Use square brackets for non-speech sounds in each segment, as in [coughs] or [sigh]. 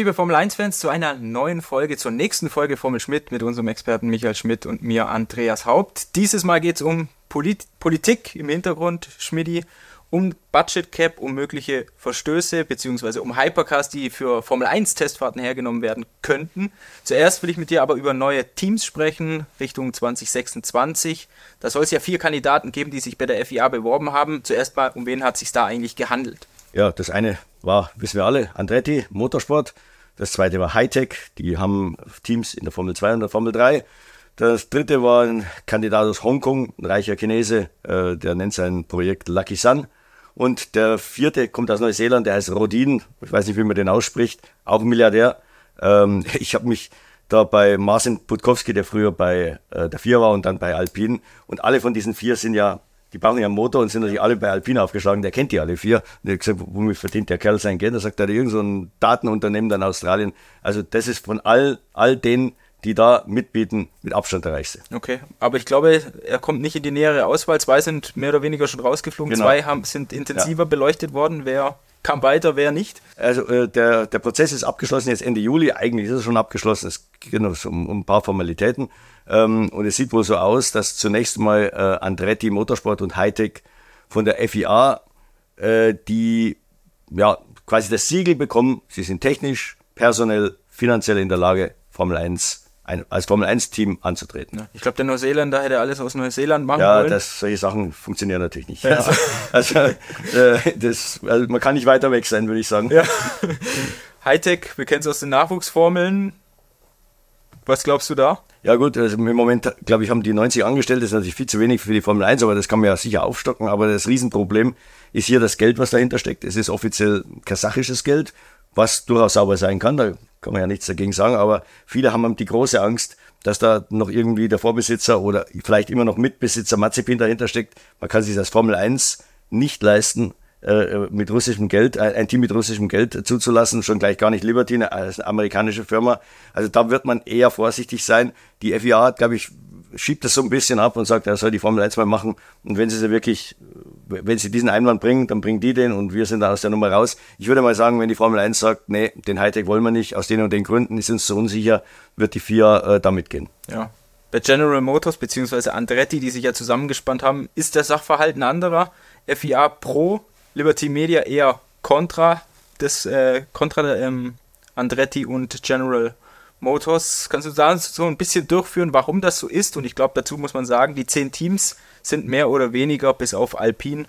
Liebe Formel 1-Fans zu einer neuen Folge, zur nächsten Folge Formel Schmidt mit unserem Experten Michael Schmidt und mir Andreas Haupt. Dieses Mal geht es um Polit Politik im Hintergrund, Schmidti, um Budget Cap, um mögliche Verstöße beziehungsweise um Hypercars, die für Formel 1 Testfahrten hergenommen werden könnten. Zuerst will ich mit dir aber über neue Teams sprechen, Richtung 2026. Da soll es ja vier Kandidaten geben, die sich bei der FIA beworben haben. Zuerst mal, um wen hat es sich da eigentlich gehandelt? Ja, das eine war, wissen wir alle, Andretti, Motorsport. Das zweite war Hightech, die haben Teams in der Formel 2 und der Formel 3. Das dritte war ein Kandidat aus Hongkong, ein reicher Chinese, äh, der nennt sein Projekt Lucky Sun. Und der vierte kommt aus Neuseeland, der heißt Rodin, ich weiß nicht, wie man den ausspricht, auch ein Milliardär. Ähm, [laughs] ich habe mich da bei Marcin Putkowski, der früher bei äh, der Vier war und dann bei Alpine. Und alle von diesen vier sind ja die brauchen ja einen Motor und sind natürlich alle bei Alpine aufgeschlagen, der kennt die alle vier. Und er hat gesagt, womit verdient der Kerl sein Geld? Da sagt er, irgend so ein Datenunternehmen in Australien. Also das ist von all, all denen, die da mitbieten, mit Abstand der reichste. Okay, aber ich glaube, er kommt nicht in die nähere Auswahl. Zwei sind mehr oder weniger schon rausgeflogen, genau. zwei haben, sind intensiver ja. beleuchtet worden. Wer kam weiter, wer nicht? Also äh, der, der Prozess ist abgeschlossen jetzt Ende Juli. Eigentlich ist er schon abgeschlossen. Es geht noch um, um ein paar Formalitäten. Ähm, und es sieht wohl so aus, dass zunächst mal äh, Andretti Motorsport und Hightech von der FIA äh, die ja quasi das Siegel bekommen. Sie sind technisch, personell, finanziell in der Lage, Formel 1 ein, als Formel 1-Team anzutreten. Ich glaube, der Neuseeländer hätte alles aus Neuseeland machen ja, wollen. Ja, solche Sachen funktionieren natürlich nicht. Ja. Also, also, äh, das, also, man kann nicht weiter weg sein, würde ich sagen. Ja. Hightech, wir kennen es aus den Nachwuchsformeln. Was glaubst du da? Ja gut, also im Moment, glaube ich, haben die 90 Angestellte, das ist natürlich viel zu wenig für die Formel 1, aber das kann man ja sicher aufstocken. Aber das Riesenproblem ist hier das Geld, was dahinter steckt. Es ist offiziell kasachisches Geld, was durchaus sauber sein kann. Da kann man ja nichts dagegen sagen, aber viele haben die große Angst, dass da noch irgendwie der Vorbesitzer oder vielleicht immer noch Mitbesitzer Mazepin dahinter steckt. Man kann sich das Formel 1 nicht leisten, äh, mit russischem Geld, ein Team mit russischem Geld zuzulassen, schon gleich gar nicht Liberty, eine, eine amerikanische Firma. Also da wird man eher vorsichtig sein. Die FIA hat, glaube ich, schiebt das so ein bisschen ab und sagt, er soll die Formel 1 mal machen. Und wenn sie sie wirklich, wenn sie diesen Einwand bringen, dann bringen die den und wir sind da aus der Nummer raus. Ich würde mal sagen, wenn die Formel 1 sagt, nee, den Hightech wollen wir nicht, aus den und den Gründen, die sind so unsicher, wird die FIA äh, damit gehen. Ja. Bei General Motors bzw. Andretti, die sich ja zusammengespannt haben, ist der Sachverhalt ein anderer. FIA Pro, Liberty Media eher Contra des äh, Contra ähm, Andretti und General Motors. Kannst du da so ein bisschen durchführen, warum das so ist? Und ich glaube, dazu muss man sagen, die zehn Teams sind mehr oder weniger bis auf Alpine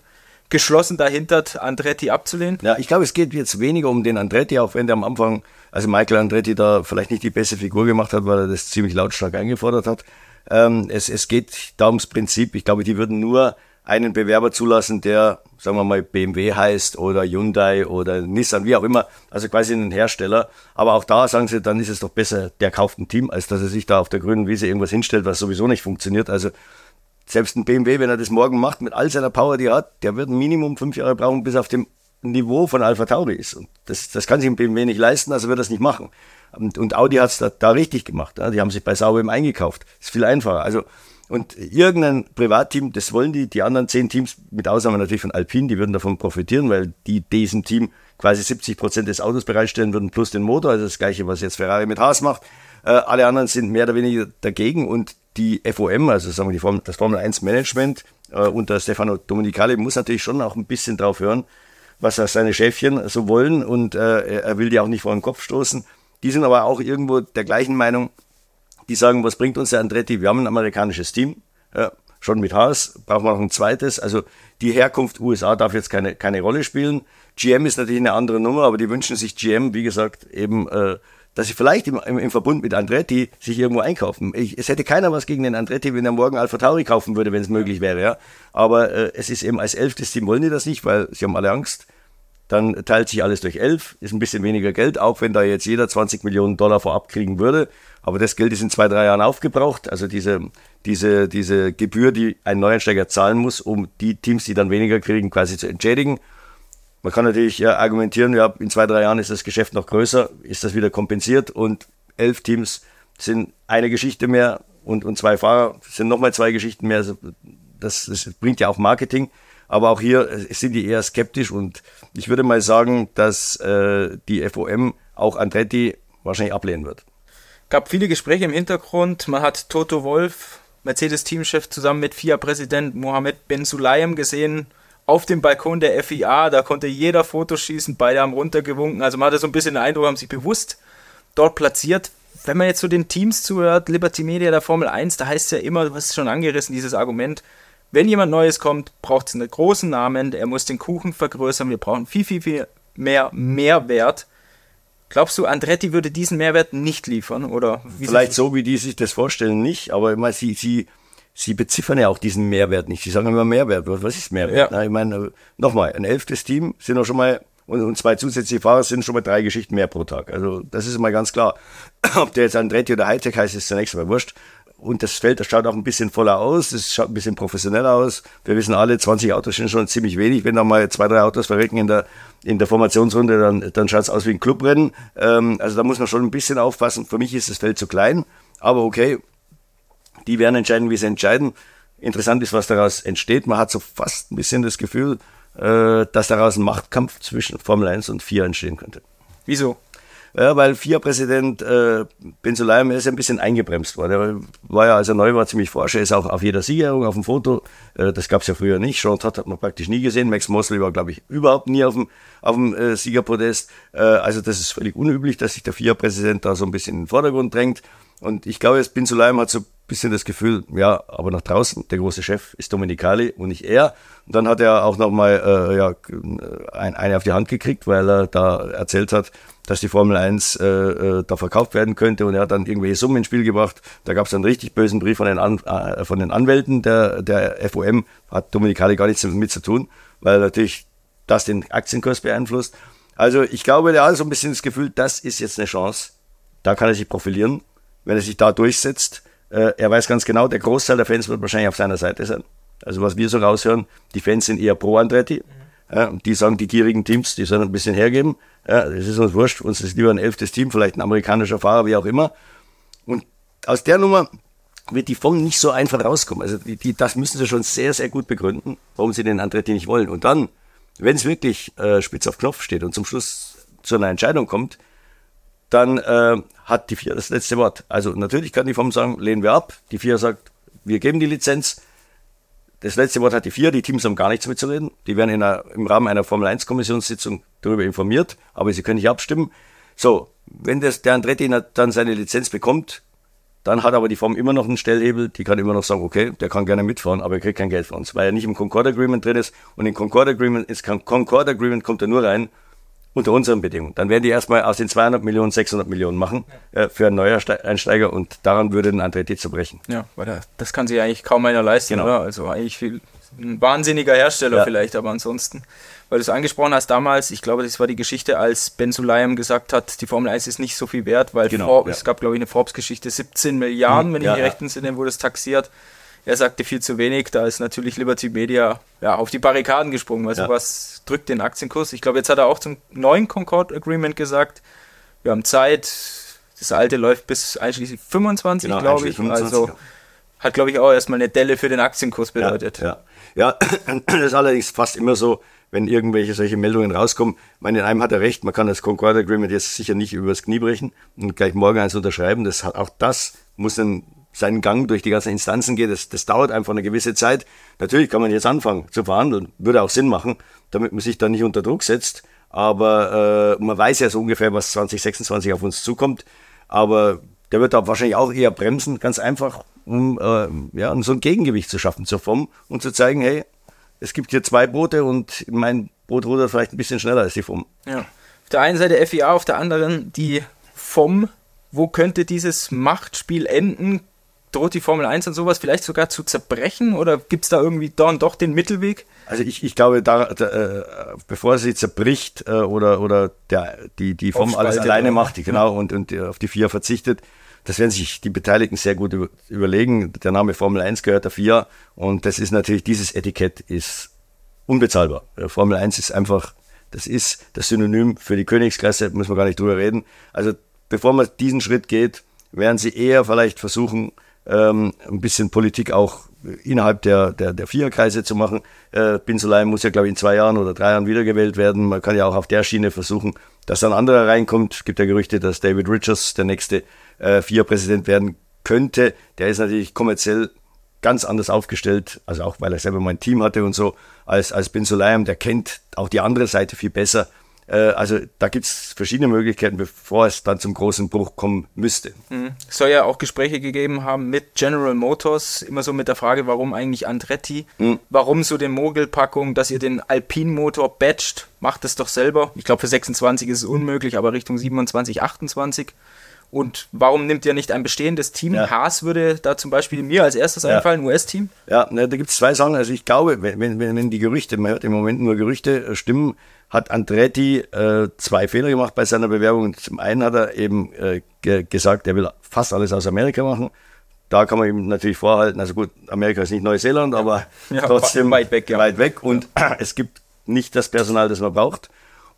geschlossen dahinter, Andretti abzulehnen? Ja, ich glaube, es geht jetzt weniger um den Andretti, auch wenn der am Anfang, also Michael Andretti da vielleicht nicht die beste Figur gemacht hat, weil er das ziemlich lautstark eingefordert hat. Ähm, es, es geht da ums Prinzip. Ich glaube, die würden nur einen Bewerber zulassen, der, sagen wir mal, BMW heißt oder Hyundai oder Nissan, wie auch immer, also quasi einen Hersteller. Aber auch da sagen sie, dann ist es doch besser, der kauft ein Team, als dass er sich da auf der grünen Wiese irgendwas hinstellt, was sowieso nicht funktioniert. Also selbst ein BMW, wenn er das morgen macht, mit all seiner Power, die er hat, der wird ein Minimum fünf Jahre brauchen, bis auf dem Niveau von Alpha Tauri ist. Und das, das kann sich ein BMW nicht leisten, also wird er es nicht machen. Und, und Audi hat es da, da, richtig gemacht. Ja. Die haben sich bei Sauber eingekauft. Ist viel einfacher. Also, und irgendein Privatteam, das wollen die, die anderen zehn Teams, mit Ausnahme natürlich von Alpine, die würden davon profitieren, weil die diesem Team quasi 70 Prozent des Autos bereitstellen würden, plus den Motor, also das gleiche, was jetzt Ferrari mit Haas macht. Äh, alle anderen sind mehr oder weniger dagegen und die FOM, also sagen wir die Form, das Formel 1 Management äh, unter Stefano Domenicali muss natürlich schon auch ein bisschen drauf hören, was seine Chefchen so wollen und äh, er will die auch nicht vor den Kopf stoßen. Die sind aber auch irgendwo der gleichen Meinung. Die sagen, was bringt uns der Andretti? Wir haben ein amerikanisches Team, ja, schon mit Haas, brauchen wir noch ein zweites. Also die Herkunft USA darf jetzt keine, keine Rolle spielen. GM ist natürlich eine andere Nummer, aber die wünschen sich GM, wie gesagt, eben äh, dass sie vielleicht im, im, im, Verbund mit Andretti sich irgendwo einkaufen. Ich, es hätte keiner was gegen den Andretti, wenn er morgen Alpha Tauri kaufen würde, wenn es möglich wäre. Ja. Aber äh, es ist eben als elftes Team wollen die das nicht, weil sie haben alle Angst. Dann teilt sich alles durch elf, ist ein bisschen weniger Geld, auch wenn da jetzt jeder 20 Millionen Dollar vorab kriegen würde. Aber das Geld ist in zwei, drei Jahren aufgebraucht. Also diese, diese, diese Gebühr, die ein Neueinsteiger zahlen muss, um die Teams, die dann weniger kriegen, quasi zu entschädigen. Man kann natürlich ja, argumentieren, ja, in zwei, drei Jahren ist das Geschäft noch größer, ist das wieder kompensiert und elf Teams sind eine Geschichte mehr und, und zwei Fahrer sind nochmal zwei Geschichten mehr. Also das, das bringt ja auch Marketing. Aber auch hier sind die eher skeptisch und ich würde mal sagen, dass äh, die FOM auch Andretti wahrscheinlich ablehnen wird. Gab viele Gespräche im Hintergrund. Man hat Toto Wolf, Mercedes-Teamchef, zusammen mit FIA-Präsident Mohamed Ben Sulayem gesehen auf dem Balkon der FIA. Da konnte jeder Fotos schießen, beide haben runtergewunken. Also man hatte so ein bisschen den Eindruck, haben sich bewusst dort platziert. Wenn man jetzt zu so den Teams zuhört, Liberty Media der Formel 1, da heißt es ja immer, du hast es schon angerissen, dieses Argument, wenn jemand Neues kommt, braucht es einen großen Namen, er muss den Kuchen vergrößern, wir brauchen viel, viel, viel mehr Mehrwert. Glaubst du, Andretti würde diesen Mehrwert nicht liefern? Oder Vielleicht so, wie die sich das vorstellen, nicht, aber ich meine, sie, sie, sie beziffern ja auch diesen Mehrwert nicht. Sie sagen immer Mehrwert. Was ist Mehrwert? Ja. Na, ich meine, nochmal, ein elftes Team sind auch schon mal, und, und zwei zusätzliche Fahrer sind schon mal drei Geschichten mehr pro Tag. Also, das ist mal ganz klar. Ob der jetzt Andretti oder Hightech heißt, ist zunächst mal wurscht. Und das Feld, das schaut auch ein bisschen voller aus, es schaut ein bisschen professioneller aus. Wir wissen alle, 20 Autos sind schon ziemlich wenig. Wenn da mal zwei, drei Autos verrecken in der, in der Formationsrunde, dann, dann schaut es aus wie ein Clubrennen. Ähm, also da muss man schon ein bisschen aufpassen. Für mich ist das Feld zu klein, aber okay, die werden entscheiden, wie sie entscheiden. Interessant ist, was daraus entsteht. Man hat so fast ein bisschen das Gefühl, äh, dass daraus ein Machtkampf zwischen Formel 1 und 4 entstehen könnte. Wieso? Ja, weil FIA-Präsident äh, Ben Sulayem ist ein bisschen eingebremst worden. Er war ja, als er neu war, ziemlich forsch. Er ist auch auf jeder Siegerung auf dem Foto. Äh, das gab es ja früher nicht. Sean Todd hat man praktisch nie gesehen. Max Mosley war, glaube ich, überhaupt nie auf dem, auf dem äh, Siegerpodest. Äh, also das ist völlig unüblich, dass sich der FIA-Präsident da so ein bisschen in den Vordergrund drängt. Und ich glaube, jetzt Ben Sulayem hat so bisschen das Gefühl, ja, aber nach draußen, der große Chef ist Dominicali und nicht er. Und dann hat er auch nochmal äh, ja, ein, eine auf die Hand gekriegt, weil er da erzählt hat, dass die Formel 1 äh, äh, da verkauft werden könnte und er hat dann irgendwelche Summen ins Spiel gebracht. Da gab es einen richtig bösen Brief von den, An äh, von den Anwälten der, der FOM, hat Dominikali gar nichts damit zu tun, weil natürlich das den Aktienkurs beeinflusst. Also ich glaube, der hat so ein bisschen das Gefühl, das ist jetzt eine Chance. Da kann er sich profilieren, wenn er sich da durchsetzt. Äh, er weiß ganz genau, der Großteil der Fans wird wahrscheinlich auf seiner Seite sein. Also was wir so raushören, die Fans sind eher pro Andretti. Mhm. Ja, die sagen, die gierigen Teams, die sollen ein bisschen hergeben. Ja, das ist uns wurscht, uns ist lieber ein elftes Team, vielleicht ein amerikanischer Fahrer, wie auch immer. Und aus der Nummer wird die FOM nicht so einfach rauskommen. Also die, die, das müssen sie schon sehr, sehr gut begründen, warum sie den Andretti nicht wollen. Und dann, wenn es wirklich äh, spitz auf Knopf steht und zum Schluss zu einer Entscheidung kommt, dann äh, hat die FIA das letzte Wort. Also natürlich kann die FOM sagen, lehnen wir ab. Die FIA sagt, wir geben die Lizenz. Das letzte Wort hat die vier, die Teams haben gar nichts mitzureden. Die werden in einer, im Rahmen einer Formel-1-Kommissionssitzung darüber informiert, aber sie können nicht abstimmen. So, wenn das, der Andretti dann seine Lizenz bekommt, dann hat aber die Form immer noch einen Stellhebel, die kann immer noch sagen, okay, der kann gerne mitfahren, aber er kriegt kein Geld von uns, weil er nicht im Concord Agreement drin ist. Und im Concord Agreement, ins Concord Agreement kommt er nur rein, unter unseren Bedingungen. Dann werden die erstmal aus den 200 Millionen 600 Millionen machen äh, für einen Neueinsteiger und daran würde ein Andretti zerbrechen. Ja, weil da, das kann sich eigentlich kaum einer leisten, genau. oder? Also eigentlich viel, ein wahnsinniger Hersteller ja. vielleicht, aber ansonsten, weil du es angesprochen hast damals, ich glaube, das war die Geschichte, als Ben Sulayem gesagt hat, die Formel 1 ist nicht so viel wert, weil genau, Forbes, ja. es gab, glaube ich, eine Forbes-Geschichte, 17 Milliarden, mhm, wenn ja, ich mich recht entsinne, wurde es taxiert. Er sagte viel zu wenig, da ist natürlich Liberty Media ja, auf die Barrikaden gesprungen, weil ja. sowas drückt den Aktienkurs. Ich glaube, jetzt hat er auch zum neuen Concord Agreement gesagt, wir haben Zeit, das alte läuft bis einschließlich 25, genau, glaube ich. 25, also hat, glaube ich, auch erstmal eine Delle für den Aktienkurs bedeutet. Ja, ja. ja, [clears throat] das ist allerdings fast immer so, wenn irgendwelche solche Meldungen rauskommen. Ich meine, in einem hat er recht, man kann das Concord Agreement jetzt sicher nicht übers Knie brechen und gleich morgen eins unterschreiben. Das hat, auch das muss ein seinen Gang durch die ganzen Instanzen geht, das, das dauert einfach eine gewisse Zeit. Natürlich kann man jetzt anfangen zu verhandeln, würde auch Sinn machen, damit man sich da nicht unter Druck setzt. Aber äh, man weiß ja so ungefähr, was 2026 auf uns zukommt. Aber der wird da wahrscheinlich auch eher bremsen, ganz einfach, um äh, ja, um so ein Gegengewicht zu schaffen zur FOM und zu zeigen, hey, es gibt hier zwei Boote und mein Boot rudert vielleicht ein bisschen schneller als die FOM. Ja. Auf der einen Seite FIA, auf der anderen die FOM. Wo könnte dieses Machtspiel enden? Droht die Formel 1 und sowas vielleicht sogar zu zerbrechen oder gibt es da irgendwie dann doch den Mittelweg? Also ich, ich glaube, da, da äh, bevor sie zerbricht äh, oder, oder der, die, die Form alles alleine macht, die, genau, ja. [laughs] und, und auf die FIA verzichtet, das werden sich die Beteiligten sehr gut überlegen. Der Name Formel 1 gehört der FIA und das ist natürlich, dieses Etikett ist unbezahlbar. Formel 1 ist einfach, das ist das Synonym für die Königsklasse, muss man gar nicht drüber reden. Also bevor man diesen Schritt geht, werden sie eher vielleicht versuchen, ähm, ein bisschen Politik auch innerhalb der, der, der Viererkreise zu machen. Äh, Bin Sulayem muss ja, glaube ich, in zwei Jahren oder drei Jahren wiedergewählt werden. Man kann ja auch auf der Schiene versuchen, dass ein anderer reinkommt. Es gibt ja Gerüchte, dass David Richards der nächste äh, FIA-Präsident werden könnte. Der ist natürlich kommerziell ganz anders aufgestellt, also auch weil er selber mein Team hatte und so, als, als Bin Sulayem, der kennt auch die andere Seite viel besser. Äh, also da gibt es verschiedene Möglichkeiten, bevor es dann zum großen Bruch kommen müsste. Mhm. Es soll ja auch Gespräche gegeben haben mit General Motors, immer so mit der Frage, warum eigentlich Andretti, mhm. warum so den Mogelpackung, dass ihr den Alpin-Motor batcht, macht es doch selber. Ich glaube für 26 ist es unmöglich, aber Richtung 27, 28 und warum nimmt ihr nicht ein bestehendes Team? Ja. Haas würde da zum Beispiel mir als erstes ja. einfallen, US-Team. Ja, da gibt es zwei Sachen. Also ich glaube, wenn, wenn, wenn die Gerüchte, man hört im Moment nur Gerüchte, äh, stimmen, hat Andretti äh, zwei Fehler gemacht bei seiner Bewerbung. Zum einen hat er eben äh, ge gesagt, er will fast alles aus Amerika machen. Da kann man ihm natürlich vorhalten, also gut, Amerika ist nicht Neuseeland, aber ja, trotzdem weit weg. Weit weg und [clears throat] es gibt nicht das Personal, das man braucht.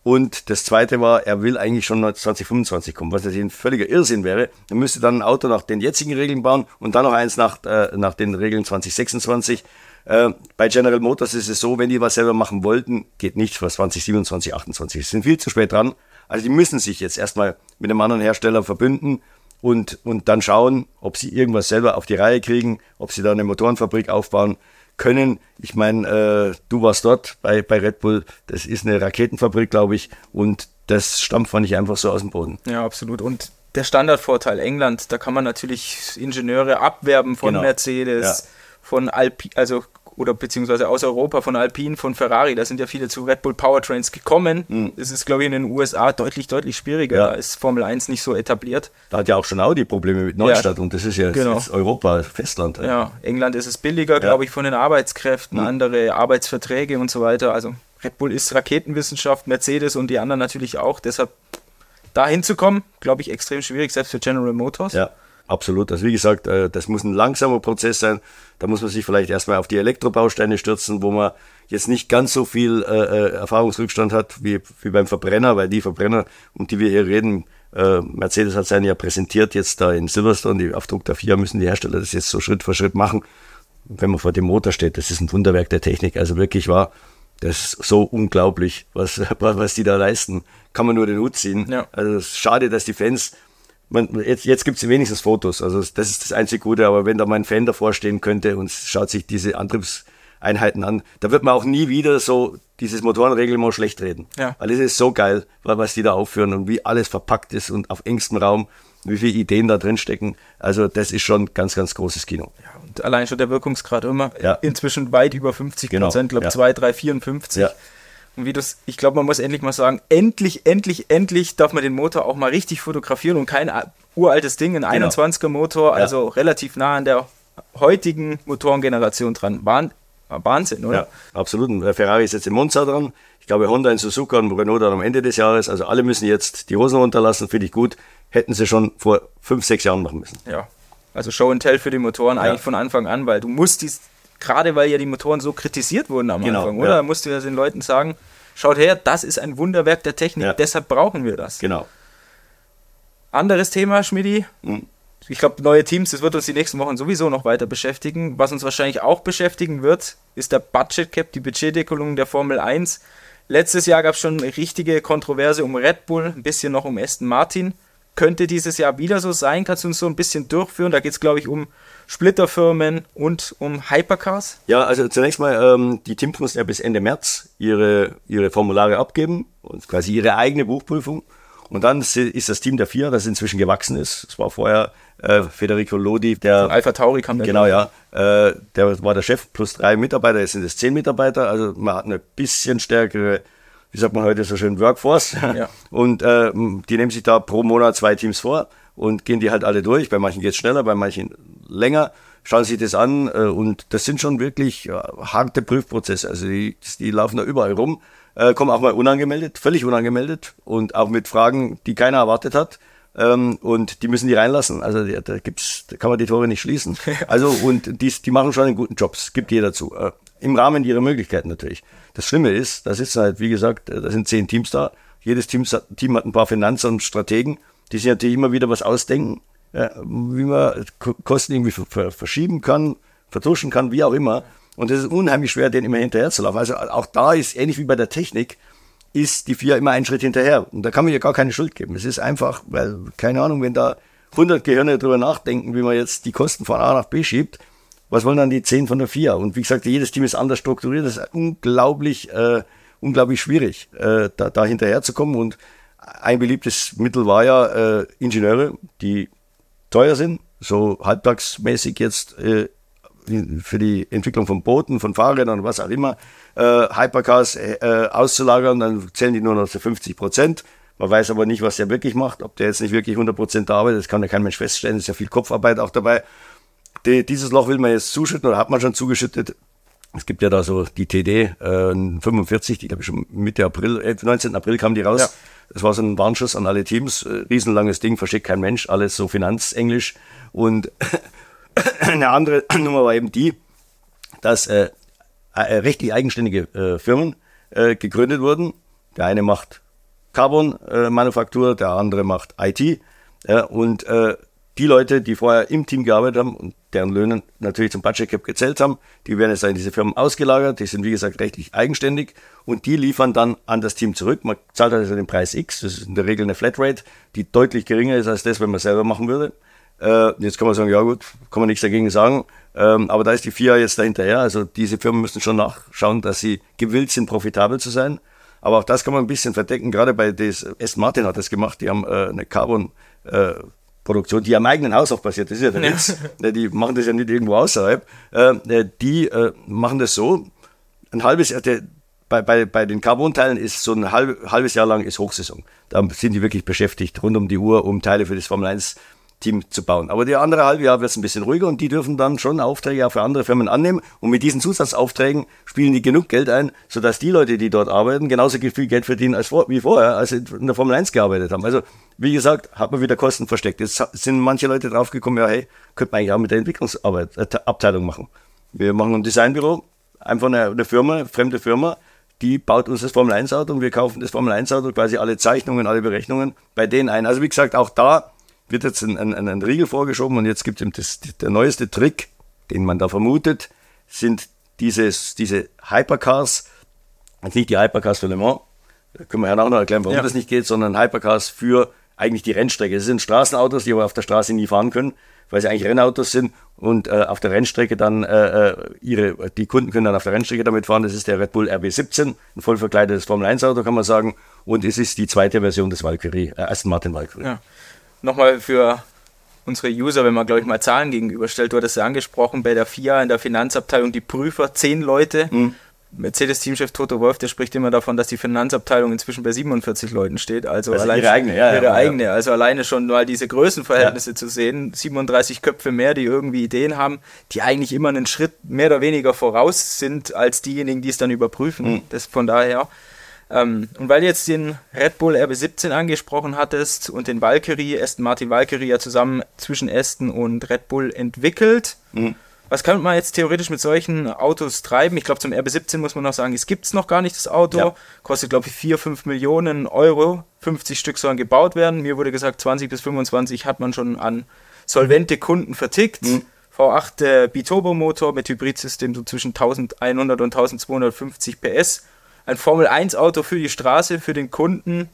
Und das zweite war, er will eigentlich schon 2025 kommen, was natürlich ein völliger Irrsinn wäre. Er müsste dann ein Auto nach den jetzigen Regeln bauen und dann noch eins nach, äh, nach den Regeln 2026. Äh, bei General Motors ist es so, wenn die was selber machen wollten, geht nicht für 2027, 2028. Sie sind viel zu spät dran. Also die müssen sich jetzt erstmal mit einem anderen Hersteller verbünden und, und dann schauen, ob sie irgendwas selber auf die Reihe kriegen, ob sie da eine Motorenfabrik aufbauen können. Ich meine, äh, du warst dort bei, bei Red Bull, das ist eine Raketenfabrik, glaube ich, und das stampft man nicht einfach so aus dem Boden. Ja, absolut. Und der Standardvorteil England, da kann man natürlich Ingenieure abwerben von genau. Mercedes, ja. von Alpi, also oder beziehungsweise aus Europa von Alpine, von Ferrari, da sind ja viele zu Red Bull Powertrains gekommen. Mhm. Das ist, glaube ich, in den USA deutlich, deutlich schwieriger. Ja. Da ist Formel 1 nicht so etabliert. Da hat ja auch schon Audi Probleme mit Neustadt ja. und das ist ja genau. das Europa, Festland. Ja. ja, England ist es billiger, glaube ich, von den Arbeitskräften, mhm. andere Arbeitsverträge und so weiter. Also Red Bull ist Raketenwissenschaft, Mercedes und die anderen natürlich auch. Deshalb da hinzukommen, glaube ich, extrem schwierig, selbst für General Motors. Ja. Absolut. Also wie gesagt, äh, das muss ein langsamer Prozess sein. Da muss man sich vielleicht erstmal auf die Elektrobausteine stürzen, wo man jetzt nicht ganz so viel äh, äh, Erfahrungsrückstand hat wie, wie beim Verbrenner, weil die Verbrenner, um die wir hier reden, Mercedes hat seinen ja präsentiert jetzt da in Silverstone, die, auf Druck der FIA müssen die Hersteller das jetzt so Schritt für Schritt machen. Wenn man vor dem Motor steht, das ist ein Wunderwerk der Technik. Also wirklich war, das ist so unglaublich, was, [laughs] was die da leisten. Kann man nur den Hut ziehen. Ja. Also es ist schade, dass die Fans man, jetzt, jetzt gibt es wenigstens Fotos, also das ist das einzig Gute, aber wenn da mein Fan davor stehen könnte und schaut sich diese Antriebseinheiten an, da wird man auch nie wieder so dieses Motorenreglement schlecht reden. Ja. Weil es ist so geil, was die da aufführen und wie alles verpackt ist und auf engstem Raum, wie viele Ideen da drin stecken. Also das ist schon ganz, ganz großes Kino. Ja, und allein schon der Wirkungsgrad immer ja. inzwischen weit über 50 Prozent, genau. glaube ich, ja. 2, 3, 54. Ja. Und wie das, ich glaube, man muss endlich mal sagen, endlich, endlich, endlich darf man den Motor auch mal richtig fotografieren und kein uraltes Ding, ein genau. 21er Motor, also ja. relativ nah an der heutigen Motorengeneration dran. Wahnsinn, oder? Ja, absolut. Ferrari ist jetzt in Monza dran. Ich glaube, Honda in Suzuka und Renault dann am Ende des Jahres. Also alle müssen jetzt die Hosen runterlassen, finde ich gut. Hätten sie schon vor fünf, sechs Jahren machen müssen. Ja, also Show and Tell für die Motoren ja. eigentlich von Anfang an, weil du musst dies, gerade weil ja die Motoren so kritisiert wurden am genau, Anfang, oder? Ja. Da musst du ja den Leuten sagen, schaut her, das ist ein Wunderwerk der Technik, ja. deshalb brauchen wir das. Genau. Anderes Thema, Schmidi. Mhm. Ich glaube, neue Teams, das wird uns die nächsten Wochen sowieso noch weiter beschäftigen. Was uns wahrscheinlich auch beschäftigen wird, ist der Budget Cap, die Budgetdeckelung der Formel 1. Letztes Jahr gab es schon eine richtige Kontroverse um Red Bull, ein bisschen noch um Aston Martin könnte dieses Jahr wieder so sein. Kannst du uns so ein bisschen durchführen? Da geht es, glaube ich, um Splitterfirmen und um Hypercars. Ja, also zunächst mal, ähm, die Teams mussten ja bis Ende März ihre, ihre Formulare abgeben und quasi ihre eigene Buchprüfung. Und dann ist das Team der vier, das inzwischen gewachsen ist. Es war vorher äh, Federico Lodi, der. Von Alpha Tauri kam der. Genau, ja. Äh, der war der Chef plus drei Mitarbeiter, jetzt sind es zehn Mitarbeiter. Also man hat eine bisschen stärkere wie sagt man heute so schön, Workforce. Ja. [laughs] Und äh, die nehmen sich da pro Monat zwei Teams vor und gehen die halt alle durch. Bei manchen geht es schneller, bei manchen länger. Schauen sich das an äh, und das sind schon wirklich äh, harte Prüfprozesse. Also die, die laufen da überall rum, äh, kommen auch mal unangemeldet, völlig unangemeldet und auch mit Fragen, die keiner erwartet hat. Ähm, und die müssen die reinlassen. Also da, gibt's, da kann man die Tore nicht schließen. [laughs] Also und die, die machen schon einen guten Job. Es gibt jeder zu. Äh, Im Rahmen ihrer Möglichkeiten natürlich. Das Schlimme ist, da sitzen halt, wie gesagt, äh, da sind zehn Teams da. Jedes Team, Team hat ein paar Finanzer und Strategen, die sich natürlich immer wieder was ausdenken, ja, wie man Kosten irgendwie verschieben kann, vertuschen kann, wie auch immer. Und es ist unheimlich schwer, den immer hinterher zu laufen. Also auch da ist ähnlich wie bei der Technik. ist die vier immer einen Schritt hinterher. Und da kann man ja gar keine Schuld geben. Es ist einfach, weil, keine Ahnung, wenn da 100 Gehirne drüber nachdenken, wie man jetzt die Kosten von A nach B schiebt, was wollen dann die 10 von der 4? Und wie gesagt, jedes Team ist anders strukturiert. Das ist unglaublich, äh, unglaublich schwierig, äh, da, da hinterherzukommen. Und ein beliebtes Mittel war ja äh, Ingenieure, die teuer sind, so halbtagsmäßig jetzt äh, für die Entwicklung von Booten, von Fahrrädern und was auch immer, äh, Hypercars äh, auszulagern, dann zählen die nur noch zu 50 Prozent. Man weiß aber nicht, was der wirklich macht, ob der jetzt nicht wirklich 100 Prozent arbeitet, das kann ja kein Mensch feststellen, es ist ja viel Kopfarbeit auch dabei. Die, dieses Loch will man jetzt zuschütten oder hat man schon zugeschüttet. Es gibt ja da so die TD äh, 45, die glaube ich schon Mitte April, äh, 19. April kam die raus. Ja. Das war so ein Warnschuss an alle Teams, äh, riesenlanges Ding, versteht kein Mensch, alles so Finanzenglisch. Und [coughs] eine andere [coughs] Nummer war eben die, dass äh, äh, rechtlich eigenständige äh, Firmen äh, gegründet wurden. Der eine macht Carbon-Manufaktur, äh, der andere macht IT. und äh, die Leute, die vorher im Team gearbeitet haben und deren Löhne natürlich zum Budget Cap gezählt haben, die werden jetzt in diese Firmen ausgelagert. Die sind, wie gesagt, rechtlich eigenständig und die liefern dann an das Team zurück. Man zahlt also den Preis X. Das ist in der Regel eine Flatrate, die deutlich geringer ist als das, wenn man selber machen würde. Äh, jetzt kann man sagen, ja gut, kann man nichts dagegen sagen. Ähm, aber da ist die FIA jetzt dahinterher. Also diese Firmen müssen schon nachschauen, dass sie gewillt sind, profitabel zu sein. Aber auch das kann man ein bisschen verdecken. Gerade bei des, Aston Martin hat das gemacht. Die haben äh, eine Carbon äh, Produktion, die am eigenen Haus auch passiert, das ist ja der Witz. Ja. Die machen das ja nicht irgendwo außerhalb. Äh, die äh, machen das so, ein halbes bei, bei, bei den Carbon-Teilen ist so ein halb, halbes Jahr lang ist Hochsaison. Da sind die wirklich beschäftigt, rund um die Uhr, um Teile für das Formel 1 Team zu bauen. Aber die andere halbe Jahr wird es ein bisschen ruhiger und die dürfen dann schon Aufträge auch für andere Firmen annehmen. Und mit diesen Zusatzaufträgen spielen die genug Geld ein, sodass die Leute, die dort arbeiten, genauso viel Geld verdienen als vor, wie vorher, als sie in der Formel 1 gearbeitet haben. Also, wie gesagt, hat man wieder Kosten versteckt. Jetzt sind manche Leute draufgekommen, ja, hey, könnte man eigentlich auch mit der Entwicklungsarbeit, äh, Abteilung machen. Wir machen ein Designbüro, einfach eine, eine Firma, fremde Firma, die baut uns das Formel 1 Auto und wir kaufen das Formel 1 Auto, quasi alle Zeichnungen, alle Berechnungen bei denen ein. Also wie gesagt, auch da wird jetzt ein, ein, ein Riegel vorgeschoben und jetzt gibt es das, der neueste Trick, den man da vermutet, sind dieses, diese Hypercars, also nicht die Hypercars für Le Mans, da können wir ja auch noch erklären, warum ja. das nicht geht, sondern Hypercars für eigentlich die Rennstrecke. Das sind Straßenautos, die aber auf der Straße nie fahren können, weil sie eigentlich Rennautos sind und äh, auf der Rennstrecke dann äh, äh ihre, die Kunden können dann auf der Rennstrecke damit fahren. Das ist der Red Bull RB17, ein voll verkleidetes Formel 1 Auto, kann man sagen. Und es ist die zweite Version des Valkyrie, äh, Aston Martin Valkyrie. Ja nochmal für unsere User, wenn man, glaube ich, mal Zahlen gegenüberstellt, du hattest ja angesprochen, bei der FIA in der Finanzabteilung die Prüfer, zehn Leute. Mhm. Mercedes-Teamchef Toto Wolf, der spricht immer davon, dass die Finanzabteilung inzwischen bei 47 Leuten steht. Also, also allein ihre eigene, ja, ihre ja, eigene. Also alleine schon mal diese Größenverhältnisse ja. zu sehen. 37 Köpfe mehr, die irgendwie Ideen haben, die eigentlich immer einen Schritt mehr oder weniger voraus sind als diejenigen, die es dann überprüfen. Mhm. Das von daher ähm, und weil du jetzt den Red Bull RB17 angesprochen hattest und den Valkyrie, Aston Martin Valkyrie ja zusammen zwischen Aston und Red Bull entwickelt, mhm. was kann man jetzt theoretisch mit solchen Autos treiben? Ich glaube, zum RB17 muss man noch sagen, es gibt es noch gar nicht, das Auto. Ja. Kostet, glaube ich, 4, 5 Millionen Euro. 50 Stück sollen gebaut werden. Mir wurde gesagt, 20 bis 25 hat man schon an solvente Kunden vertickt. Mhm. V8 äh, Biturbo-Motor mit Hybridsystem so zwischen 1100 und 1250 PS ein Formel-1-Auto für die Straße, für den Kunden.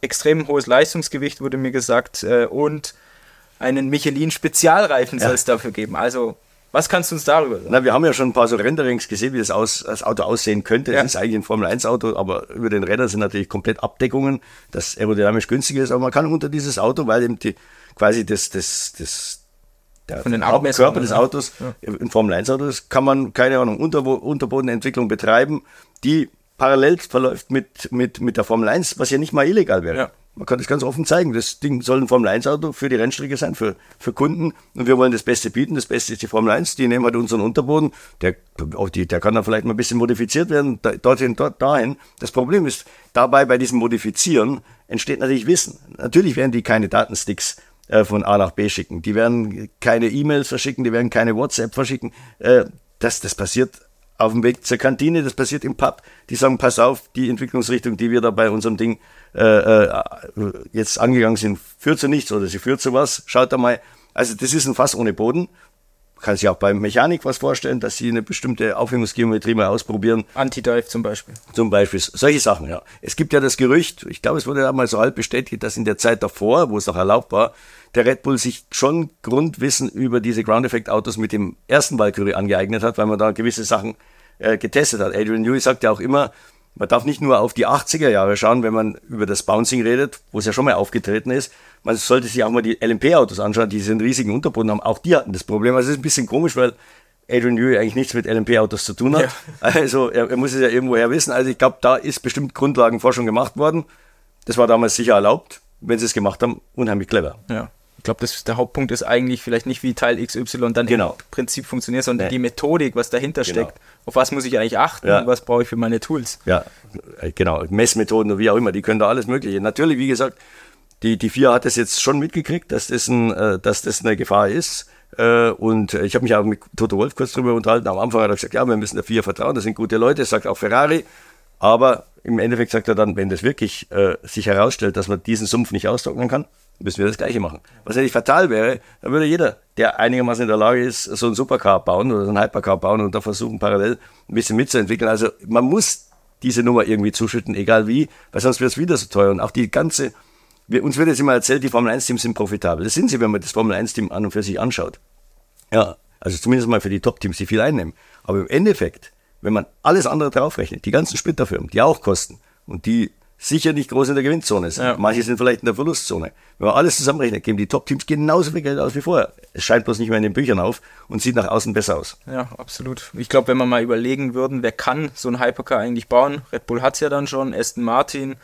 Extrem hohes Leistungsgewicht wurde mir gesagt. Äh, und einen Michelin-Spezialreifen ja. soll es dafür geben. Also, was kannst du uns darüber sagen? Na, wir haben ja schon ein paar so Renderings gesehen, wie das, aus, das Auto aussehen könnte. Ja. Es ist eigentlich ein Formel-1-Auto, aber über den Rädern sind natürlich komplett Abdeckungen, das aerodynamisch günstiger ist. Aber man kann unter dieses Auto, weil eben die, quasi das, das, das, der Von den Körper des Autos, ja. in Formel 1 Autos, kann man, keine Ahnung, Unter Unterbodenentwicklung betreiben, die parallel verläuft mit, mit, mit der Formel 1, was ja nicht mal illegal wäre. Ja. Man kann das ganz offen zeigen. Das Ding soll ein Formel 1 Auto für die Rennstrecke sein, für, für Kunden. Und wir wollen das Beste bieten. Das Beste ist die Formel 1. Die nehmen halt unseren Unterboden. Der, auch die, der kann dann vielleicht mal ein bisschen modifiziert werden, dorthin, dort, dahin. Das Problem ist, dabei bei diesem Modifizieren entsteht natürlich Wissen. Natürlich werden die keine Datensticks äh, von A nach B schicken. Die werden keine E-Mails verschicken, die werden keine WhatsApp verschicken. Äh, das, das passiert auf dem Weg zur Kantine, das passiert im Pub. Die sagen, pass auf, die Entwicklungsrichtung, die wir da bei unserem Ding äh, äh, jetzt angegangen sind, führt zu nichts oder sie führt zu was. Schaut da mal. Also das ist ein Fass ohne Boden. Kann sich auch beim Mechanik was vorstellen, dass sie eine bestimmte Aufhängungsgeometrie mal ausprobieren. Anti-Dive zum Beispiel. Zum Beispiel, solche Sachen, ja. Es gibt ja das Gerücht, ich glaube, es wurde ja mal so halb bestätigt, dass in der Zeit davor, wo es noch erlaubt war, der Red Bull sich schon Grundwissen über diese Ground-Effect-Autos mit dem ersten Valkyrie angeeignet hat, weil man da gewisse Sachen äh, getestet hat. Adrian Newey sagt ja auch immer, man darf nicht nur auf die 80er Jahre schauen, wenn man über das Bouncing redet, wo es ja schon mal aufgetreten ist. Man sollte sich auch mal die LMP-Autos anschauen, die diesen riesigen Unterboden haben. Auch die hatten das Problem. Also es ist ein bisschen komisch, weil Adrian Newey eigentlich nichts mit LMP-Autos zu tun hat. Ja. [laughs] Also er, er, muss es ja irgendwoher wissen. Also ich glaube, da ist bestimmt Grundlagenforschung gemacht worden. Das war damals sicher erlaubt. Wenn sie es gemacht haben, unheimlich clever. Ja. Ich glaube, der Hauptpunkt ist eigentlich vielleicht nicht, wie Teil XY dann genau. im Prinzip funktioniert, sondern nee. die Methodik, was dahinter genau. steckt. Auf was muss ich eigentlich achten ja. und was brauche ich für meine Tools. Ja, äh, genau. Messmethoden und wie auch immer, die können da alles Mögliche. Natürlich, wie gesagt, die, die vier hat es jetzt schon mitgekriegt, dass das, ein, äh, dass das eine Gefahr ist. Äh, und ich habe mich auch mit Toto Wolf kurz drüber unterhalten. Am Anfang hat er gesagt, ja, wir müssen der vier vertrauen, das sind gute Leute, sagt auch Ferrari. Aber im Endeffekt sagt er dann, wenn das wirklich äh, sich herausstellt, dass man diesen Sumpf nicht austrocknen kann, müssen wir das Gleiche machen. Was natürlich fatal wäre, dann würde jeder, der einigermaßen in der Lage ist, so ein Supercar bauen oder so ein Hypercar bauen und da versuchen, parallel ein bisschen mitzuentwickeln. Also man muss diese Nummer irgendwie zuschütten, egal wie, weil sonst wird es wieder so teuer. Und auch die ganze, wir, uns wird jetzt immer erzählt, die Formel 1-Teams sind profitabel. Das sind sie, wenn man das Formel 1-Team an und für sich anschaut. Ja, also zumindest mal für die Top-Teams, die viel einnehmen. Aber im Endeffekt, wenn man alles andere draufrechnet, die ganzen Splitterfirmen, die auch kosten und die sicher nicht groß in der Gewinnzone sind. Ja. Manche sind vielleicht in der Verlustzone. Wenn man alles zusammenrechnet, geben die Top-Teams genauso viel Geld aus wie vorher. Es scheint bloß nicht mehr in den Büchern auf und sieht nach außen besser aus. Ja, absolut. Ich glaube, wenn man mal überlegen würden, wer kann so ein Hypercar eigentlich bauen? Red Bull hat es ja dann schon, Aston Martin,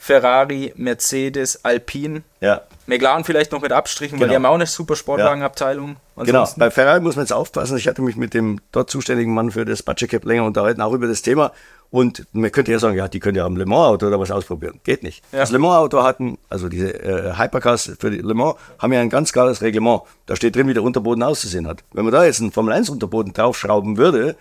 Ferrari, Mercedes, Alpine. Ja. McLaren vielleicht noch mit Abstrichen, genau. weil die haben auch eine super Sportwagenabteilung. Genau, bei Ferrari muss man jetzt aufpassen. Ich hatte mich mit dem dort zuständigen Mann für das Budget Cap länger unterhalten, auch über das Thema. Und man könnte ja sagen, ja, die können ja am Le Mans Auto oder was ausprobieren. Geht nicht. Ja. Das Le Mans Auto hatten, also diese äh, Hypercars für die Le Mans, haben ja ein ganz klares Reglement. Da steht drin, wie der Unterboden auszusehen hat. Wenn man da jetzt einen Formel 1 Unterboden draufschrauben würde,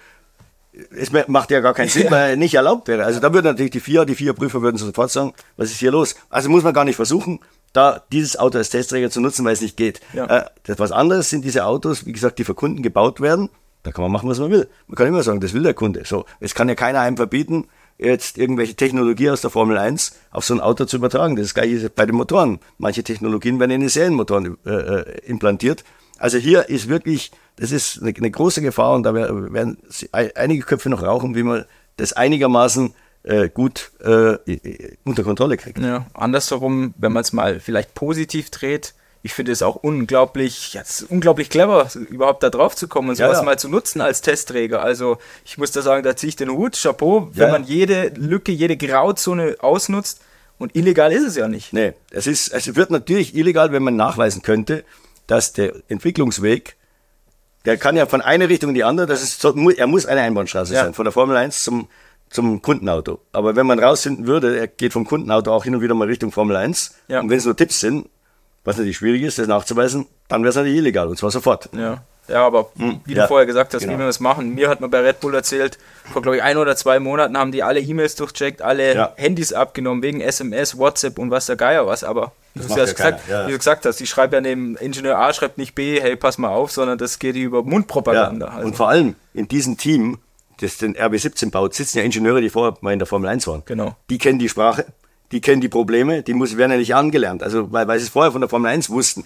es macht ja gar keinen Sinn, weil er nicht erlaubt wäre. Also da würden natürlich die vier, die vier Prüfer würden sofort sagen, was ist hier los? Also muss man gar nicht versuchen, da dieses Auto als Testträger zu nutzen, weil es nicht geht. Ja. Äh, das was anderes sind diese Autos, wie gesagt, die für Kunden gebaut werden da kann man machen, was man will. Man kann immer sagen, das will der Kunde. So, es kann ja keiner einem verbieten, jetzt irgendwelche Technologie aus der Formel 1 auf so ein Auto zu übertragen. Das ist bei den Motoren. Manche Technologien werden in den Serienmotoren äh, äh, implantiert. Also hier ist wirklich, das ist eine, eine große Gefahr und da werden einige Köpfe noch rauchen, wie man das einigermaßen äh, gut äh, unter Kontrolle kriegt. Ja, andersherum, wenn man es mal vielleicht positiv dreht, ich finde es auch unglaublich, ja, unglaublich clever, überhaupt da drauf zu kommen und sowas ja, ja. mal zu nutzen als Testträger. Also ich muss da sagen, da ziehe ich den Hut, Chapeau, wenn man jede Lücke, jede Grauzone ausnutzt. Und illegal ist es ja nicht. Nee, es, ist, es wird natürlich illegal, wenn man nachweisen könnte, dass der Entwicklungsweg, der kann ja von einer Richtung in die andere, das ist, er muss eine Einbahnstraße sein, von der Formel 1 zum, zum Kundenauto. Aber wenn man rausfinden würde, er geht vom Kundenauto auch hin und wieder mal Richtung Formel 1, ja. und wenn es nur Tipps sind, was natürlich schwierig ist, das nachzuweisen, dann wäre es natürlich illegal und zwar sofort. Ja. Ja, aber hm, wie ja, du vorher gesagt hast, genau. wie wir das machen. Mir hat man bei Red Bull erzählt, vor glaube ich ein oder zwei Monaten haben die alle E-Mails durchcheckt, alle ja. Handys abgenommen wegen SMS, WhatsApp und was der Geier was. Aber wie du, ja gesagt, ja. wie du gesagt hast, die schreibt ja neben Ingenieur A schreibt nicht B, hey, pass mal auf, sondern das geht über Mundpropaganda. Also. Und vor allem in diesem Team, das den RB17 baut, sitzen ja Ingenieure, die vorher mal in der Formel 1 waren. Genau. Die kennen die Sprache, die kennen die Probleme, die muss, werden ja nicht angelernt, also weil, weil sie es vorher von der Formel 1 wussten.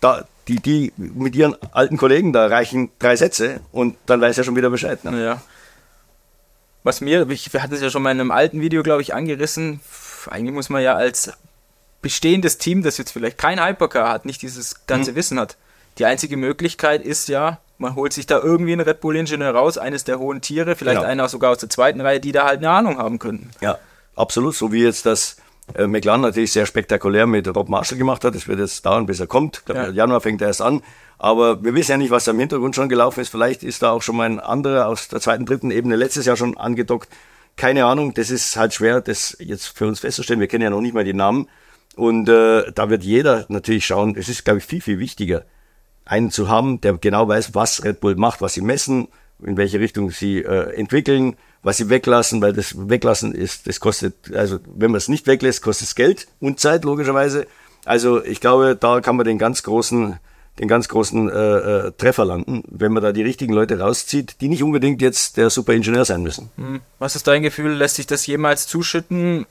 Da, die, die mit ihren alten Kollegen, da reichen drei Sätze und dann weiß er schon wieder Bescheid. Ne? Ja. Was mir, wir hatten es ja schon mal in einem alten Video, glaube ich, angerissen. Eigentlich muss man ja als bestehendes Team, das jetzt vielleicht kein Hypercar hat, nicht dieses ganze mhm. Wissen hat. Die einzige Möglichkeit ist ja, man holt sich da irgendwie einen Red Bull-Ingenieur raus, eines der hohen Tiere, vielleicht genau. einer sogar aus der zweiten Reihe, die da halt eine Ahnung haben könnten. Ja, absolut, so wie jetzt das äh, McLaren natürlich sehr spektakulär mit Rob Marshall gemacht hat. Es wird jetzt dauern, bis er kommt. Ja. Januar fängt er erst an. Aber wir wissen ja nicht, was da im Hintergrund schon gelaufen ist. Vielleicht ist da auch schon mal ein anderer aus der zweiten, dritten Ebene letztes Jahr schon angedockt. Keine Ahnung, das ist halt schwer, das jetzt für uns festzustellen. Wir kennen ja noch nicht mal die Namen. Und äh, da wird jeder natürlich schauen, es ist, glaube ich, viel, viel wichtiger, einen zu haben, der genau weiß, was Red Bull macht, was sie messen, in welche Richtung sie äh, entwickeln, was sie weglassen, weil das Weglassen ist, das kostet, also wenn man es nicht weglässt, kostet es Geld und Zeit, logischerweise. Also ich glaube, da kann man den ganz großen den ganz großen äh, äh, Treffer landen, wenn man da die richtigen Leute rauszieht, die nicht unbedingt jetzt der Superingenieur sein müssen. Hm. Was ist dein Gefühl? Lässt sich das jemals zuschütten?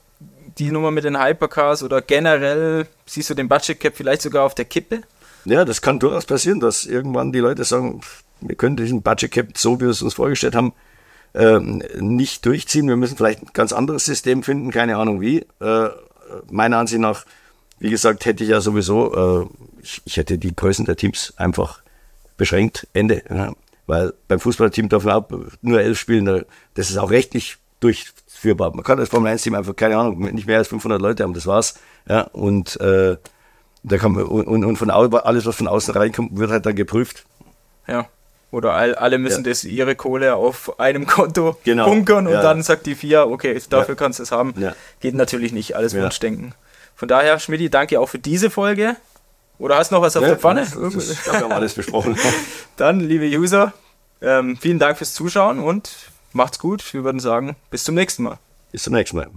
Die Nummer mit den Hypercars oder generell siehst du den Budget Cap vielleicht sogar auf der Kippe? Ja, das kann durchaus passieren, dass irgendwann die Leute sagen, wir können diesen Budget Cap so, wie wir es uns vorgestellt haben, äh, nicht durchziehen. Wir müssen vielleicht ein ganz anderes System finden, keine Ahnung wie. Äh, meiner Ansicht nach wie gesagt, hätte ich ja sowieso, äh, ich, hätte die Größen der Teams einfach beschränkt, Ende. Weil beim Fußballteam darf man auch nur elf spielen, das ist auch rechtlich durchführbar. Man kann das Formel 1 Team einfach, keine Ahnung, nicht mehr als 500 Leute haben, das war's. Ja, und äh, da kann man, und, und von alles, was von außen reinkommt, wird halt dann geprüft. Ja. Oder all, alle müssen ja. das ihre Kohle auf einem Konto genau. bunkern und ja. dann sagt die FIA, okay, dafür ja. kannst du es haben. Geht natürlich nicht, alles Wunschdenken. Von daher, Schmidti, danke auch für diese Folge. Oder hast du noch was auf ja, der Pfanne? Das, das, ich habe alles besprochen. [laughs] Dann, liebe User, ähm, vielen Dank fürs Zuschauen und macht's gut. Wir würden sagen, bis zum nächsten Mal. Bis zum nächsten Mal.